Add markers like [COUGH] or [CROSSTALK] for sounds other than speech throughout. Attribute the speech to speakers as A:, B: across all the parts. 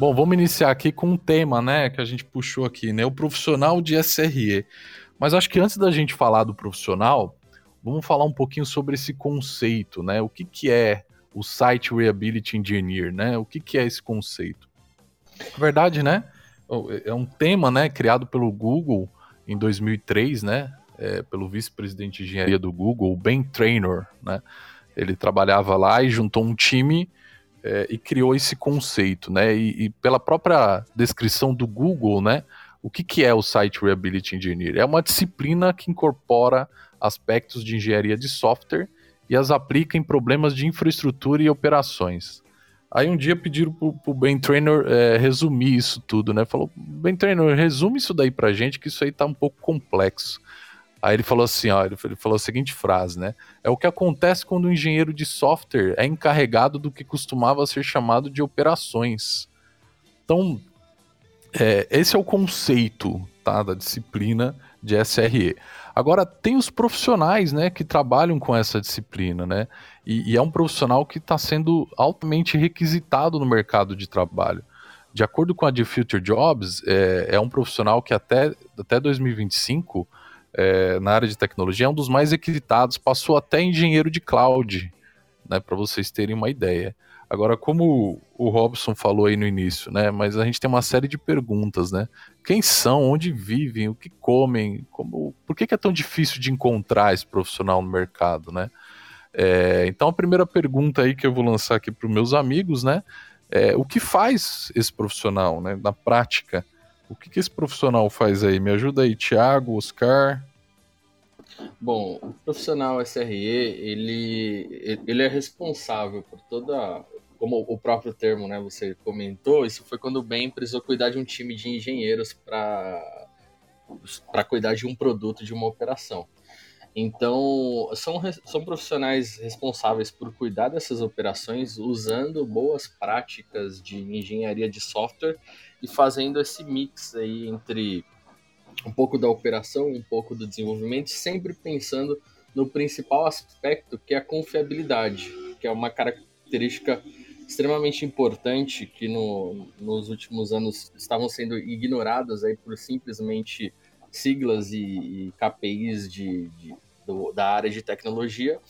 A: Bom, vamos iniciar aqui com um tema, né, que a gente puxou aqui, né, o profissional de SRE. Mas acho que antes da gente falar do profissional, vamos falar um pouquinho sobre esse conceito, né? O que, que é o Site Reliability Engineer, né? O que, que é esse conceito? Na verdade, né, é um tema, né, criado pelo Google em 2003, né, é, pelo vice-presidente de engenharia do Google, Ben Trainor, né? Ele trabalhava lá e juntou um time é, e criou esse conceito, né? E, e, pela própria descrição do Google, né? O que, que é o Site Reliability Engineer? É uma disciplina que incorpora aspectos de engenharia de software e as aplica em problemas de infraestrutura e operações. Aí um dia pediram pro, pro Ben Trainer é, resumir isso tudo, né? Falou, Ben Trainer, resume isso daí pra gente, que isso aí tá um pouco complexo. Aí ele falou assim, ó, ele falou a seguinte frase, né? É o que acontece quando o engenheiro de software é encarregado do que costumava ser chamado de operações. Então, é, esse é o conceito tá, da disciplina de SRE. Agora, tem os profissionais né, que trabalham com essa disciplina, né? E, e é um profissional que está sendo altamente requisitado no mercado de trabalho. De acordo com a The Future Jobs, é, é um profissional que até, até 2025 é, na área de tecnologia é um dos mais requisitados, passou até engenheiro de cloud, né, para vocês terem uma ideia. Agora, como o Robson falou aí no início, né, mas a gente tem uma série de perguntas, né? Quem são, onde vivem, o que comem, como, por que, que é tão difícil de encontrar esse profissional no mercado, né? É, então, a primeira pergunta aí que eu vou lançar aqui para os meus amigos, né? É, o que faz esse profissional, né, na prática? O que, que esse profissional faz aí? Me ajuda aí, Thiago, Oscar.
B: Bom, o profissional SRE, ele, ele é responsável por toda, como o próprio termo, né, você comentou, isso foi quando o Ben precisou cuidar de um time de engenheiros para cuidar de um produto, de uma operação. Então, são, são profissionais responsáveis por cuidar dessas operações usando boas práticas de engenharia de software e fazendo esse mix aí entre um pouco da operação, um pouco do desenvolvimento, sempre pensando no principal aspecto que é a confiabilidade, que é uma característica extremamente importante que no, nos últimos anos estavam sendo ignoradas aí por simplesmente siglas e, e KPIs de, de do, da área de tecnologia.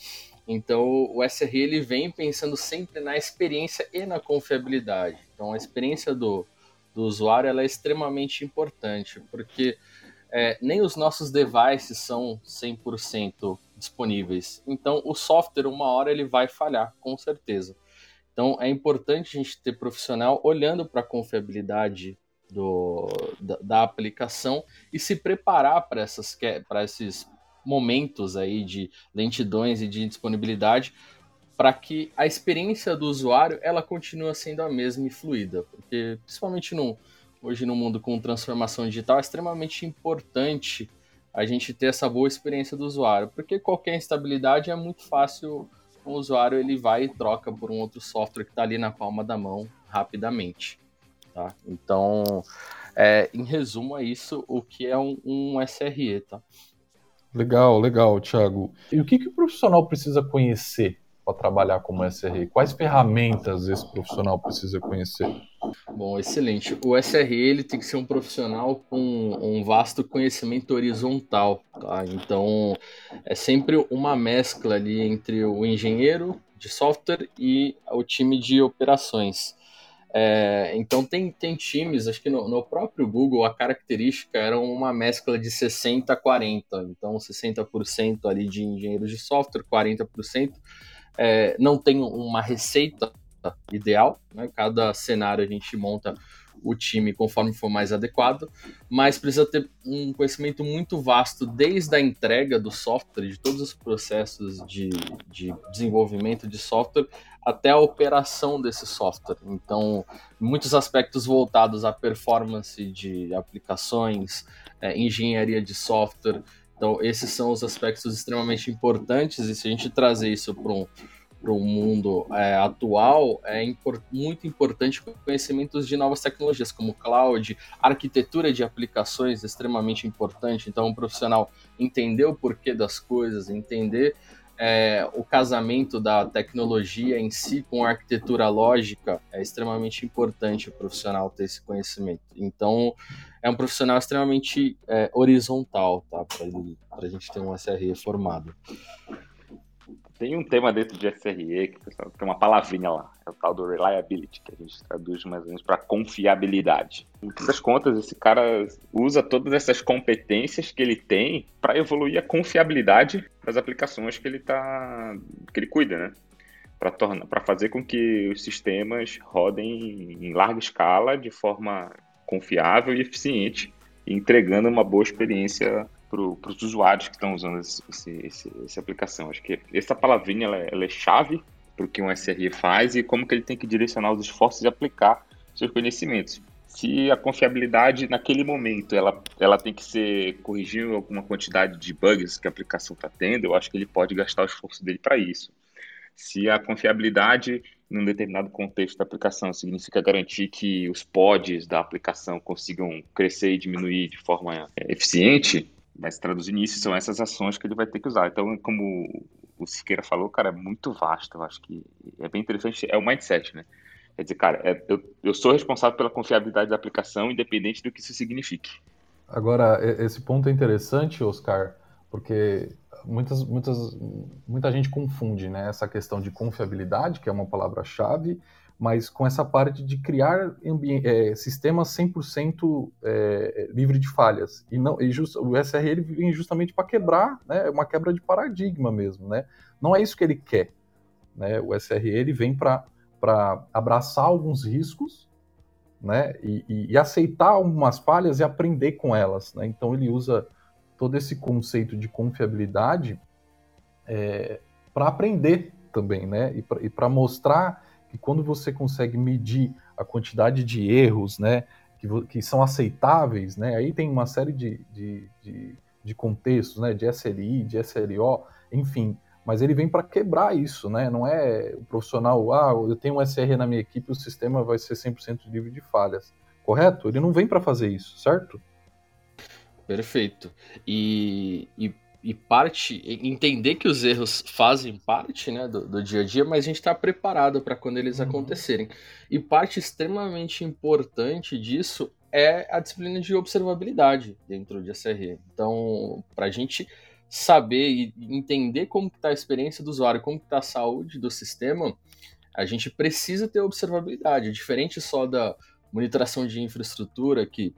B: Então, o SRE ele vem pensando sempre na experiência e na confiabilidade. Então, a experiência do, do usuário ela é extremamente importante, porque é, nem os nossos devices são 100% disponíveis. Então, o software, uma hora, ele vai falhar, com certeza. Então, é importante a gente ter profissional olhando para a confiabilidade do, da, da, aplicação e se preparar para esses momentos aí de lentidões e de disponibilidade para que a experiência do usuário ela continue sendo a mesma e fluida, porque principalmente no, hoje no mundo com transformação digital é extremamente importante a gente ter essa boa experiência do usuário, porque qualquer instabilidade é muito fácil o usuário ele vai e troca por um outro software que está ali na palma da mão rapidamente, tá? Então, é, em resumo é isso o que é um, um SRE, tá?
A: Legal, legal, Thiago. E o que, que o profissional precisa conhecer para trabalhar como SRE? Quais ferramentas esse profissional precisa conhecer?
B: Bom, excelente. O SRE ele tem que ser um profissional com um vasto conhecimento horizontal, tá? Então, é sempre uma mescla ali entre o engenheiro de software e o time de operações. É, então tem, tem times, acho que no, no, próprio Google a característica era uma mescla de 60 a 40, então 60% ali de engenheiros de software, 40% é, não tem uma receita ideal, né? cada cenário a gente monta o time conforme for mais adequado, mas precisa ter um conhecimento muito vasto desde a entrega do software, de todos os processos de, de desenvolvimento de software, até a operação desse software. Então, muitos aspectos voltados à performance de aplicações, é, engenharia de software. Então, esses são os aspectos extremamente importantes, e se a gente trazer isso para um para o mundo é, atual, é import, muito importante conhecimentos de novas tecnologias, como cloud, arquitetura de aplicações, extremamente importante. Então, um profissional entender o porquê das coisas, entender é, o casamento da tecnologia em si com a arquitetura lógica é extremamente importante o profissional ter esse conhecimento. Então, é um profissional extremamente é, horizontal, tá? Para a gente ter um SRE formado.
C: Tem um tema dentro de SRE que tem uma palavrinha lá, é o tal do reliability, que a gente traduz mais ou menos para confiabilidade. No fim das contas, esse cara usa todas essas competências que ele tem para evoluir a confiabilidade das aplicações que ele tá que ele cuida, né? Para tornar, para fazer com que os sistemas rodem em larga escala de forma confiável e eficiente, entregando uma boa experiência para os usuários que estão usando esse, esse, essa aplicação. Acho que essa palavrinha ela, é, ela é chave para o que um SRE faz e como que ele tem que direcionar os esforços e aplicar seus conhecimentos. Se a confiabilidade naquele momento ela, ela tem que ser corrigindo alguma quantidade de bugs que a aplicação está tendo, eu acho que ele pode gastar o esforço dele para isso. Se a confiabilidade em um determinado contexto da aplicação significa garantir que os pods da aplicação consigam crescer e diminuir de forma é, eficiente, mas traduzindo isso, são essas ações que ele vai ter que usar. Então, como o Siqueira falou, cara, é muito vasto. Eu acho que é bem interessante. É o mindset, né? Quer dizer, cara, é, eu, eu sou responsável pela confiabilidade da aplicação, independente do que isso signifique.
A: Agora, esse ponto é interessante, Oscar, porque muitas, muitas, muita gente confunde né, essa questão de confiabilidade, que é uma palavra-chave, mas com essa parte de criar é, sistemas 100% é, livre de falhas. E, não, e just, o SRE ele vem justamente para quebrar, né, uma quebra de paradigma mesmo. Né? Não é isso que ele quer. Né? O SRE ele vem para abraçar alguns riscos né, e, e, e, aceitar algumas falhas e aprender com elas. Né? Então ele usa todo esse conceito de confiabilidade é, para aprender também, né? E para mostrar que quando você consegue medir a quantidade de erros, né, que, que são aceitáveis, né, aí tem uma série de, de, de, de contextos, né, de SLI, de SLO, enfim, mas ele vem para quebrar isso, né, não é o profissional, ah, eu tenho um SR na minha equipe, o sistema vai ser 100% livre de falhas, correto? Ele não vem para fazer isso, certo?
B: Perfeito. E, e e parte entender que os erros fazem parte né, do, do dia a dia, mas a gente está preparado para quando eles uhum. acontecerem. E parte extremamente importante disso é a disciplina de observabilidade dentro de SRE. Então, para a gente saber e entender como está a experiência do usuário, como está a saúde do sistema, a gente precisa ter observabilidade, diferente só da monitoração de infraestrutura que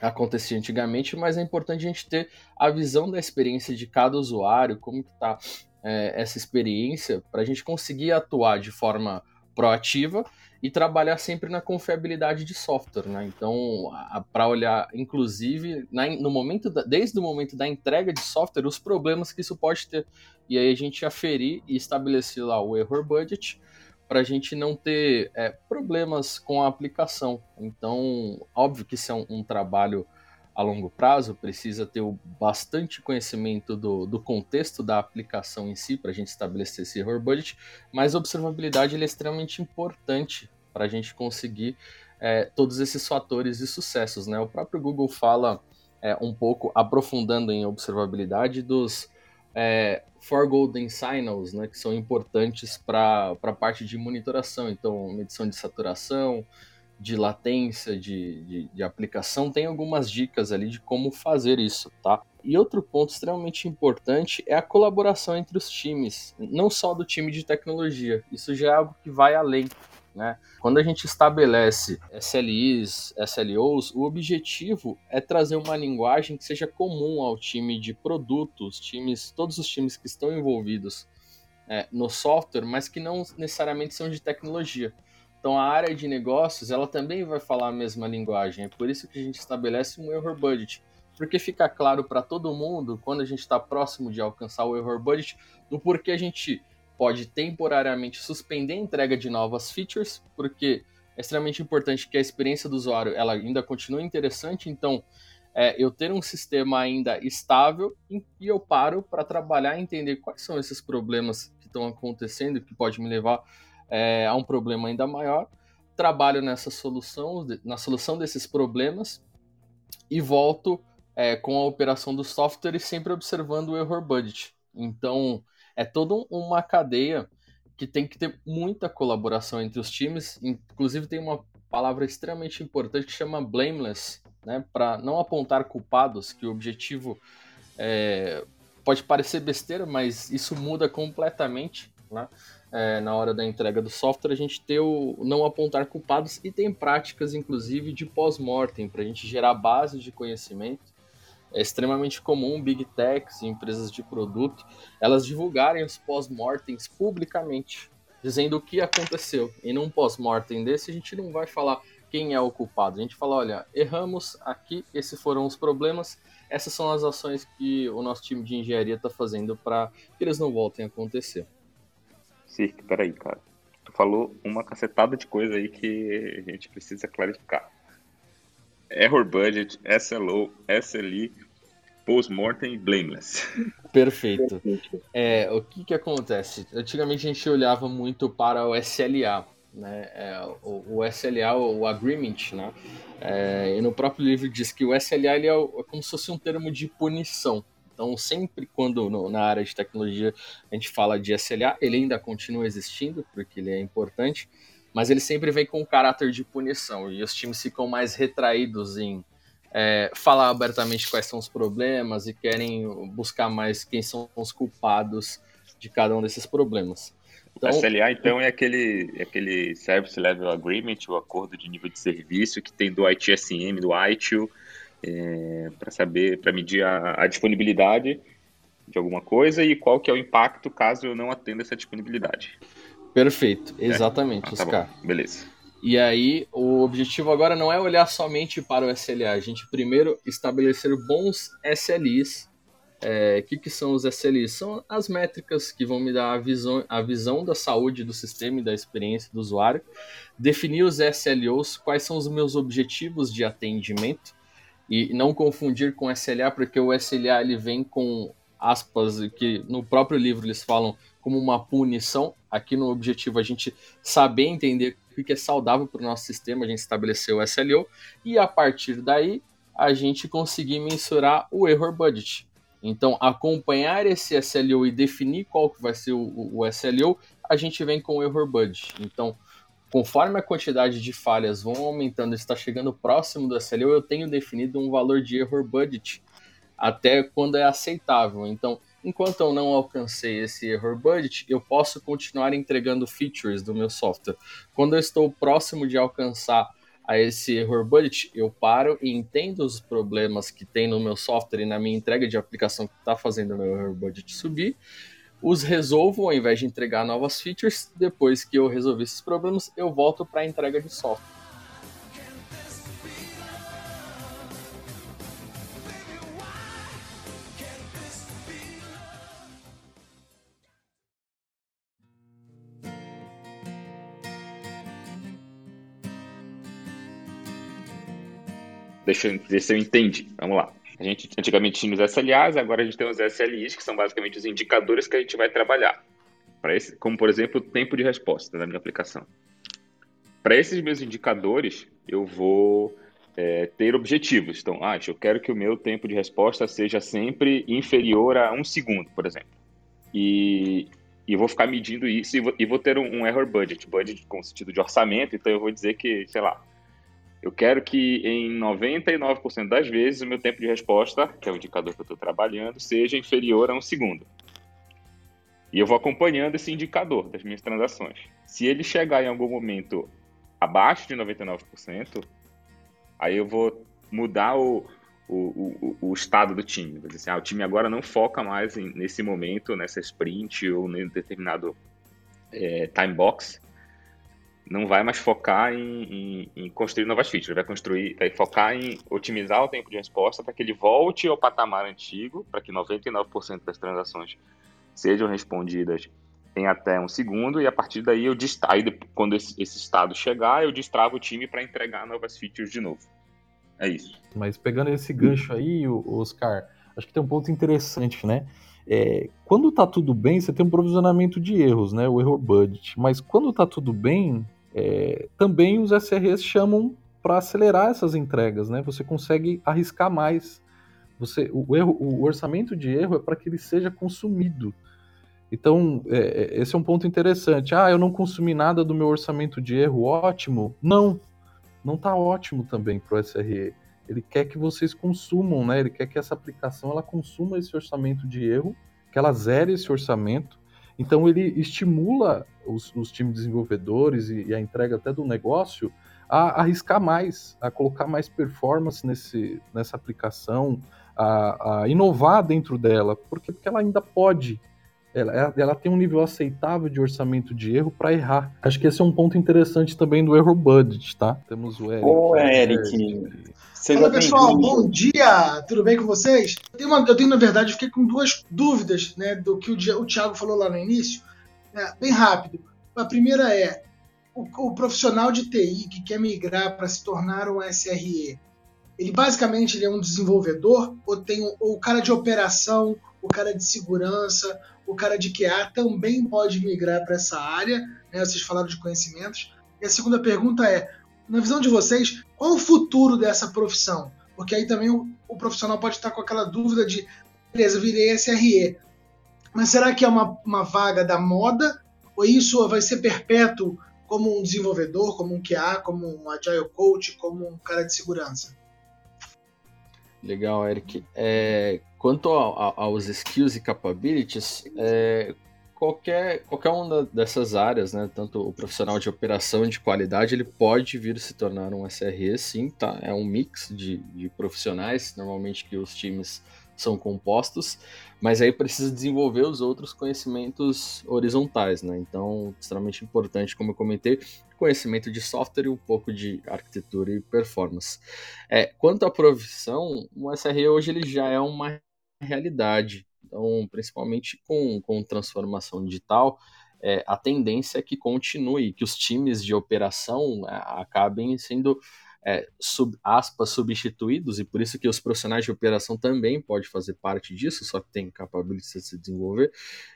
B: acontecia antigamente, mas é importante a gente ter a visão da experiência de cada usuário, como que está é, essa experiência, para a gente conseguir atuar de forma proativa e trabalhar sempre na confiabilidade de software, né? Então, para olhar, inclusive, na, no momento da, desde o momento da entrega de software, os problemas que isso pode ter. E aí a gente aferir e estabelecer lá o error budget para a gente não ter é, problemas com a aplicação. Então, óbvio que isso é um, um trabalho a longo prazo, precisa ter o bastante conhecimento do, do contexto da aplicação em si para a gente estabelecer esse error budget, mas a observabilidade é extremamente importante para a gente conseguir é, todos esses fatores de sucessos. Né? O próprio Google fala é, um pouco, aprofundando em observabilidade, dos é, four golden signals, né, que são importantes para a parte de monitoração. Então, medição de saturação, de latência, de, de, de, aplicação, tem algumas dicas ali de como fazer isso, tá? E outro ponto extremamente importante é a colaboração entre os times, não só do time de tecnologia. Isso já é algo que vai além. Né? Quando a gente estabelece SLIs, SLOs, o objetivo é trazer uma linguagem que seja comum ao time de produtos, times, todos os times que estão envolvidos é, no software, mas que não necessariamente são de tecnologia. Então a área de negócios ela também vai falar a mesma linguagem. É por isso que a gente estabelece um error budget, porque fica claro para todo mundo quando a gente está próximo de alcançar o error budget do porquê a gente pode temporariamente suspender a entrega de novas features, porque é extremamente importante que a experiência do usuário ela ainda continue interessante. Então, é, eu ter um sistema ainda estável e eu paro para trabalhar e entender quais são esses problemas que estão acontecendo, que pode me levar é, a um problema ainda maior. Trabalho nessa solução, na solução desses problemas e volto é, com a operação do software e sempre observando o error budget. Então, é toda uma cadeia que tem que ter muita colaboração entre os times. Inclusive, tem uma palavra extremamente importante que chama blameless, né? Para não apontar culpados, que o objetivo é, pode parecer besteira, mas isso muda completamente, né? É, na hora da entrega do software, a gente ter o não apontar culpados e tem práticas, inclusive, de pós-mortem, para a gente gerar base de conhecimento é extremamente comum big techs e empresas de produto elas divulgarem os pós-mortems publicamente, dizendo o que aconteceu. E num pós-mortem desse a gente não vai falar quem é o culpado. A gente fala, olha, erramos aqui, esses foram os problemas, essas são as ações que o nosso time de engenharia está fazendo para que eles não voltem a acontecer.
C: Cirque, peraí, cara. Tu falou uma cacetada de coisa aí que a gente precisa clarificar. Error Budget, SLO, SLI, Post-Mortem e Blameless. [LAUGHS]
B: Perfeito. É, o que, que acontece? Antigamente a gente olhava muito para o SLA, né? É, o, o, SLA, o Agreement, né? É, e no próprio livro diz que o SLA ele é, é, como se fosse um termo de punição. Então, sempre quando no, na área de tecnologia a gente fala de SLA, ele ainda continua existindo, porque ele é importante, mas ele sempre vem com um caráter de punição e os times ficam mais retraídos em é, falar abertamente quais são os problemas e querem buscar mais quem são os culpados de cada um desses problemas.
C: Então, o SLA, então, é aquele, é aquele Service Level Agreement, o acordo de nível de serviço que tem do ITSM, do ITIL, é, para saber, para medir a, a, disponibilidade de alguma coisa e qual que é o impacto caso eu não atenda essa disponibilidade.
B: Perfeito, é? exatamente, é. ah, tá Oscar.
C: Bom. Beleza.
B: E aí, o objetivo agora não é olhar somente para o SLA, a gente primeiro estabelecer bons SLIs. O é, que, que são os SLIs? São as métricas que vão me dar a visão, a visão da saúde do sistema e da experiência do usuário. Definir os SLOs, quais são os meus objetivos de atendimento. E não confundir com SLA, porque o SLA ele vem com aspas que no próprio livro eles falam como uma punição. Aqui no objetivo a gente saber entender o que é saudável para o nosso sistema, a gente estabeleceu o SLO e a partir daí a gente conseguir mensurar o error budget. Então, acompanhar esse SLO e definir qual que vai ser o, o SLO, a gente vem com o error budget. Então, conforme a quantidade de falhas vão aumentando, está chegando próximo do SLO, eu tenho definido um valor de error budget até quando é aceitável. Então, enquanto eu não alcancei esse error budget, eu posso continuar entregando features do meu software. Quando eu estou próximo de alcançar a esse error budget, eu paro e entendo os problemas que tem no meu software e na minha entrega de aplicação que está fazendo o meu error budget subir, os resolvo ao invés de entregar novas features. Depois que eu resolvi esses problemas, eu volto para a entrega de software.
C: Deixa eu se eu entendi. Vamos lá. A gente antigamente tinha os SLAs, agora a gente tem os SLIs, que são basicamente os indicadores que a gente vai trabalhar. Esse, como por exemplo, o tempo de resposta da minha aplicação. Para esses meus indicadores, eu vou é, ter objetivos. Então, ah, eu quero que o meu tempo de resposta seja sempre inferior a um segundo, por exemplo. E, e vou ficar medindo isso e vou, e vou ter um, um error budget, budget com sentido de orçamento. Então, eu vou dizer que, sei lá, eu quero que em 99% das vezes o meu tempo de resposta, que é o indicador que eu estou trabalhando, seja inferior a um segundo. E eu vou acompanhando esse indicador das minhas transações. Se ele chegar em algum momento abaixo de 99%, aí eu vou mudar o, o, o, o estado do time. Vou dizer assim, ah, o time agora não foca mais em, nesse momento, nessa sprint ou em determinado é, time box, não vai mais focar em, em, em, construir novas features, vai construir, vai focar em otimizar o tempo de resposta para que ele volte ao patamar antigo, para que 99% das transações sejam respondidas em até um segundo, e a partir daí eu destravo, quando esse, esse estado chegar, eu destravo o time para entregar novas features de novo. É isso.
A: Mas pegando esse gancho aí, Oscar, acho que tem um ponto interessante, né? É, quando tá tudo bem, você tem um provisionamento de erros, né? O error budget. Mas quando tá tudo bem, é, também os SREs chamam para acelerar essas entregas, né? Você consegue arriscar mais Você, o, erro, o orçamento de erro é para que ele seja consumido. Então, é, é, esse é um ponto interessante. Ah, eu não consumi nada do meu orçamento de erro, ótimo. Não, não está ótimo também para o SRE. Ele quer que vocês consumam, né? Ele quer que essa aplicação ela consuma esse orçamento de erro, que ela zere esse orçamento. Então ele estimula os, os times desenvolvedores e, e, a entrega até do negócio a, arriscar mais, a colocar mais performance nesse, nessa aplicação, a, a inovar dentro dela, porque, porque ela ainda pode ela, ela, tem um nível aceitável de orçamento de erro para errar. Acho que esse é um ponto interessante também do erro budget, tá? Temos o Eric.
D: Ô, Eric. Fala pessoal, bom dia, tudo bem com vocês? Eu tenho, uma, eu tenho, na verdade, fiquei com duas dúvidas né, do que o, o Thiago falou lá no início. É, bem rápido. A primeira é: o, o profissional de TI que quer migrar para se tornar um SRE, ele basicamente ele é um desenvolvedor ou tem ou o cara de operação, o cara de segurança, o cara de QA também pode migrar para essa área? Né? Vocês falaram de conhecimentos. E a segunda pergunta é: na visão de vocês, qual o futuro dessa profissão? Porque aí também o, o profissional pode estar com aquela dúvida de, beleza, virei SRE, mas será que é uma, uma vaga da moda? Ou isso vai ser perpétuo como um desenvolvedor, como um QA, como um Agile Coach, como um cara de segurança?
B: Legal, Eric. É, quanto a, a, aos skills e capabilities, é, qualquer, qualquer uma dessas áreas, né, tanto o profissional de operação e de qualidade, ele pode vir se tornar um SRE, sim, tá? É um mix de, de profissionais, normalmente que os times são compostos, mas aí precisa desenvolver os outros conhecimentos horizontais, né? Então, extremamente importante, como eu comentei, conhecimento de software e um pouco de arquitetura e performance. É, quanto à profissão, o SRE hoje ele já é uma realidade. Então, principalmente com, com transformação digital, é, a tendência é que continue, que os times de operação é, acabem sendo é, sub, aspas, substituídos, e por isso que os profissionais de operação também podem fazer parte disso, só que tem capacidade de se desenvolver,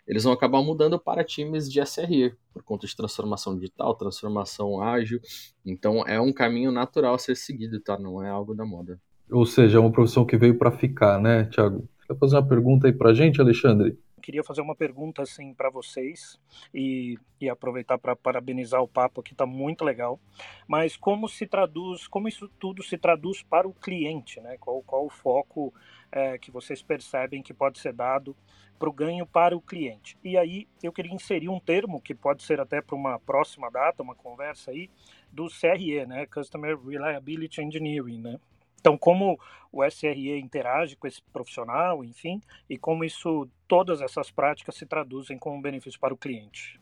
B: eles vão acabar mudando para times de SRE, por conta de transformação digital, transformação ágil. Então é um caminho natural a ser seguido, tá? Não é algo da moda.
A: Ou seja, é uma profissão que veio para ficar, né, Thiago? Quer fazer uma pergunta aí para a gente, Alexandre?
E: queria fazer uma pergunta assim para vocês e, e aproveitar para parabenizar o papo que está muito legal. Mas como se traduz, como isso tudo se traduz para o cliente, né? Qual, qual o foco é, que vocês percebem que pode ser dado para o ganho para o cliente? E aí eu queria inserir um termo que pode ser até para uma próxima data, uma conversa aí do CRE, né? Customer Reliability Engineering, né? Então, como o SRE interage com esse profissional, enfim, e como isso, todas essas práticas se traduzem como benefício para o cliente.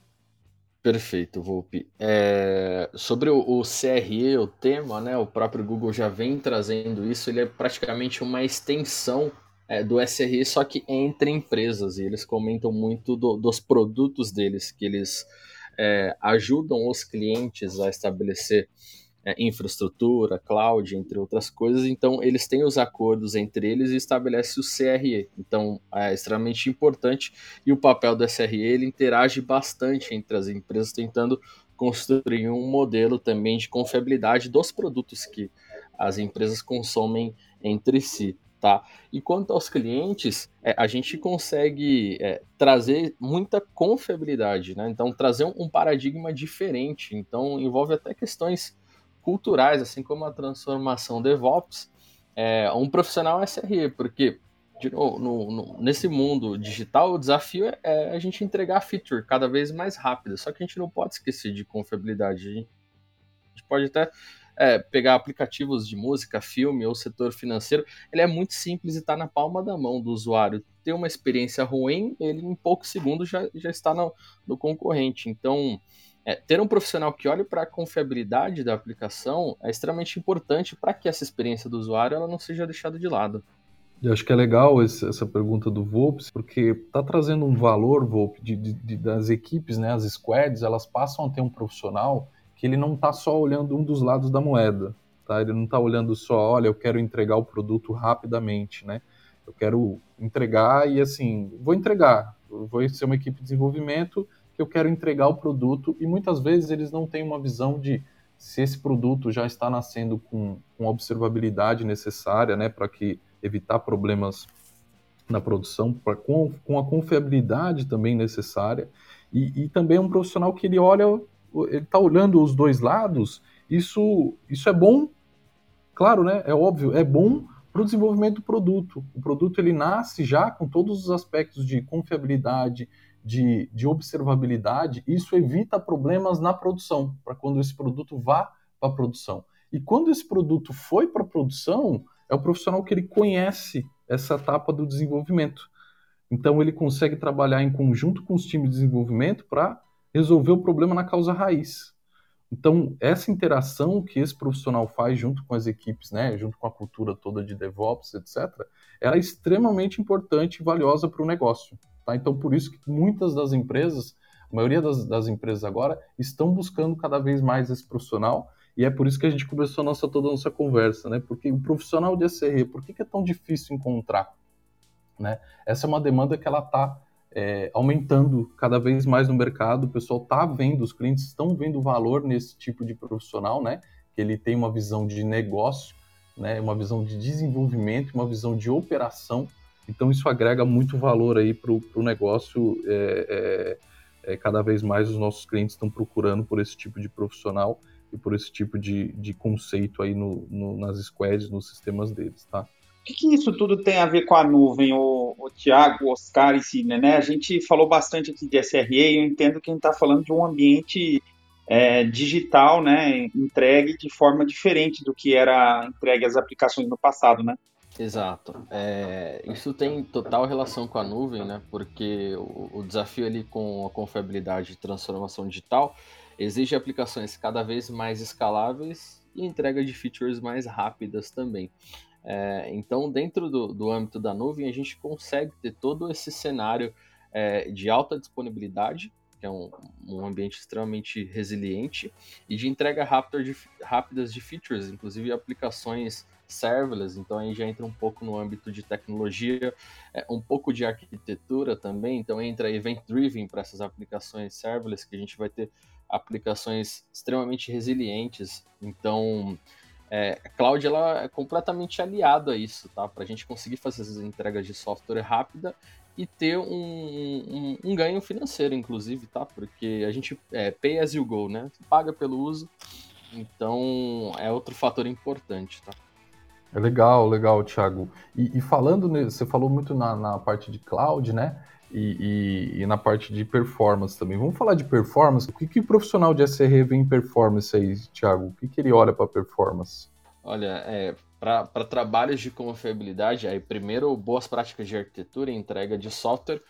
B: Perfeito, Volpe. É, sobre o, o, CRE, o tema, né, o próprio Google já vem trazendo isso, ele é praticamente uma extensão é, do SRE, só que entre empresas, e eles comentam muito do, dos produtos deles, que eles é, ajudam os clientes a estabelecer é, infraestrutura, cloud, entre outras coisas. Então, eles têm os acordos entre eles e estabelece o CRE. Então, é extremamente importante e o papel do SRE ele interage bastante entre as empresas, tentando construir um modelo também de confiabilidade dos produtos que as empresas consomem entre si. Tá? E quanto aos clientes, é, a gente consegue é, trazer muita confiabilidade, né? Então, trazer um, um paradigma diferente. Então, envolve até questões culturais, assim como a transformação DevOps, é um profissional SRE, porque no, no, nesse mundo digital, o desafio é, é, a gente entregar a feature cada vez mais rápida, só que a gente não pode esquecer de confiabilidade. A gente pode até é, pegar aplicativos de música, filme ou setor financeiro, ele é muito simples e está na palma da mão do usuário. Ter uma experiência ruim, ele em poucos segundos já, já está no, no concorrente. Então, é, ter um profissional que olhe para a confiabilidade da aplicação é extremamente importante para que essa experiência do usuário ela não seja deixada de lado.
A: Eu acho que é legal esse, essa pergunta do Volpe, porque está trazendo um valor, Volpe, de, de, de, das equipes, né, as squads, elas passam a ter um profissional que ele não está só olhando um dos lados da moeda, tá? Ele não está olhando só, olha, eu quero entregar o produto rapidamente, né? Eu quero entregar e assim, vou entregar, vou ser uma equipe de desenvolvimento eu quero entregar o produto e muitas vezes eles não têm uma visão de se esse produto já está nascendo com, com a observabilidade necessária, né, para que evitar problemas na produção, pra, com, com a confiabilidade também necessária, e, e também é um profissional que ele olha, ele está olhando os dois lados, isso, isso é bom, claro, né? É óbvio, é bom para o desenvolvimento do produto. O produto ele nasce já com todos os aspectos de confiabilidade, de, de observabilidade, isso evita problemas na produção, para quando esse produto vá para a produção. E quando esse produto foi para a produção, é o profissional que ele conhece essa etapa do desenvolvimento. Então ele consegue trabalhar em conjunto com os times de desenvolvimento para resolver o problema na causa raiz. Então, essa interação que esse profissional faz junto com as equipes, né, junto com a cultura toda de DevOps, etc., ela é extremamente importante e valiosa para o negócio. Tá? Então, por isso que muitas das empresas, a maioria das, das, empresas agora, estão buscando cada vez mais esse profissional, e é por isso que a gente começou a nossa, toda a nossa conversa, né? Porque o profissional de SRE, por que, que é tão difícil encontrar? Né? Essa é uma demanda que ela está é, aumentando cada vez mais no mercado, o pessoal está vendo, os clientes estão vendo valor nesse tipo de profissional, né? Que ele tem uma visão de negócio, né? Uma visão de desenvolvimento, uma visão de operação. Então isso agrega muito valor aí para o negócio. É, é, é, cada vez mais os nossos clientes estão procurando por esse tipo de profissional e por esse tipo de, de conceito aí no, no, nas squads, nos sistemas deles, tá?
F: O que, que, isso tudo tem a ver com a nuvem, o, o Tiago, o Oscar e Sidney, né? A gente falou bastante aqui de SRE e eu entendo que a gente está falando de um ambiente é, digital, né? Entregue de forma diferente do que era entregue às aplicações no passado, né?
B: Exato. É, isso tem total relação com a nuvem, né? Porque o, o desafio ali com a confiabilidade de transformação digital exige aplicações cada vez mais escaláveis e entrega de features mais rápidas também. É, então, dentro do, do âmbito da nuvem, a gente consegue ter todo esse cenário é, de alta disponibilidade, que é um, um, ambiente extremamente resiliente, e de entrega rápida de, rápidas de features, inclusive aplicações serverless, então aí já entra um pouco no âmbito de tecnologia, é, um pouco de arquitetura também, então entra event-driven para essas aplicações serverless, que a gente vai ter aplicações extremamente resilientes, então é, a cloud ela é completamente aliado a isso, tá? Para a gente conseguir fazer essas entregas de software rápida e ter um, um, um, ganho financeiro, inclusive, tá? Porque a gente é pay as you go, né? Paga pelo uso, então é outro fator importante, tá?
A: É legal, legal, Thiago. E, e falando, você falou muito na, na parte de cloud, né? e, e, e, na parte de performance também. Vamos falar de performance. O que, que o profissional de SRE vê em performance aí, Thiago? O que, que ele olha para performance?
B: Olha, é, para trabalhos de confiabilidade, aí primeiro boas práticas de arquitetura e entrega de software,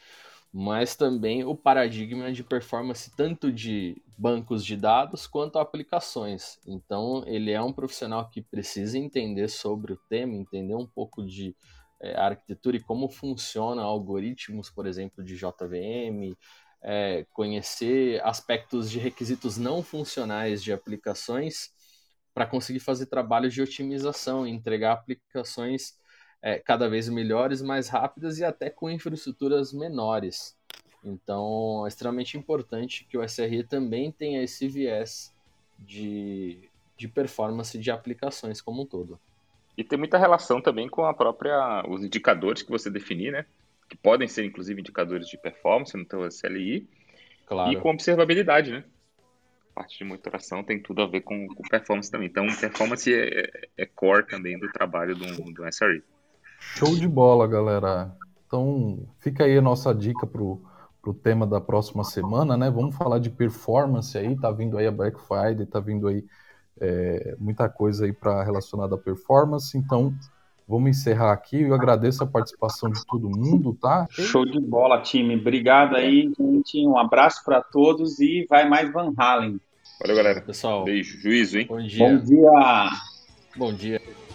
B: mas também o paradigma de performance tanto de bancos de dados quanto aplicações. Então, ele é um profissional que precisa entender sobre o tema, entender um pouco de é, arquitetura e como funciona algoritmos, por exemplo, de JVM, é, conhecer aspectos de requisitos não funcionais de aplicações para conseguir fazer trabalhos de otimização entregar aplicações é, cada vez melhores, mais rápidas e até com infraestruturas menores. Então, é extremamente importante que o SRE também tenha esse viés de, de performance de aplicações como um todo.
C: E tem muita relação também com a própria os indicadores que você definir, né? Que podem ser inclusive indicadores de performance no teu SLI. Claro. E com observabilidade, né? A parte de monitoração tem tudo a ver com, com performance também. Então, performance é, é core também do trabalho do, do SRE.
A: Show de bola, galera. Então, fica aí a nossa dica pro, pro tema da próxima semana, né? Vamos falar de performance aí, tá vindo aí a Black Friday, tá vindo aí é, muita coisa aí para relacionada à performance. Então, vamos encerrar aqui. Eu agradeço a participação de todo mundo, tá?
F: Show de bola, time. Obrigado aí, gente. Um abraço para todos e vai mais Van Halen.
C: Valeu, galera. Pessoal. Beijo. Juízo, hein?
B: Bom dia.
F: Bom dia.
B: Bom dia.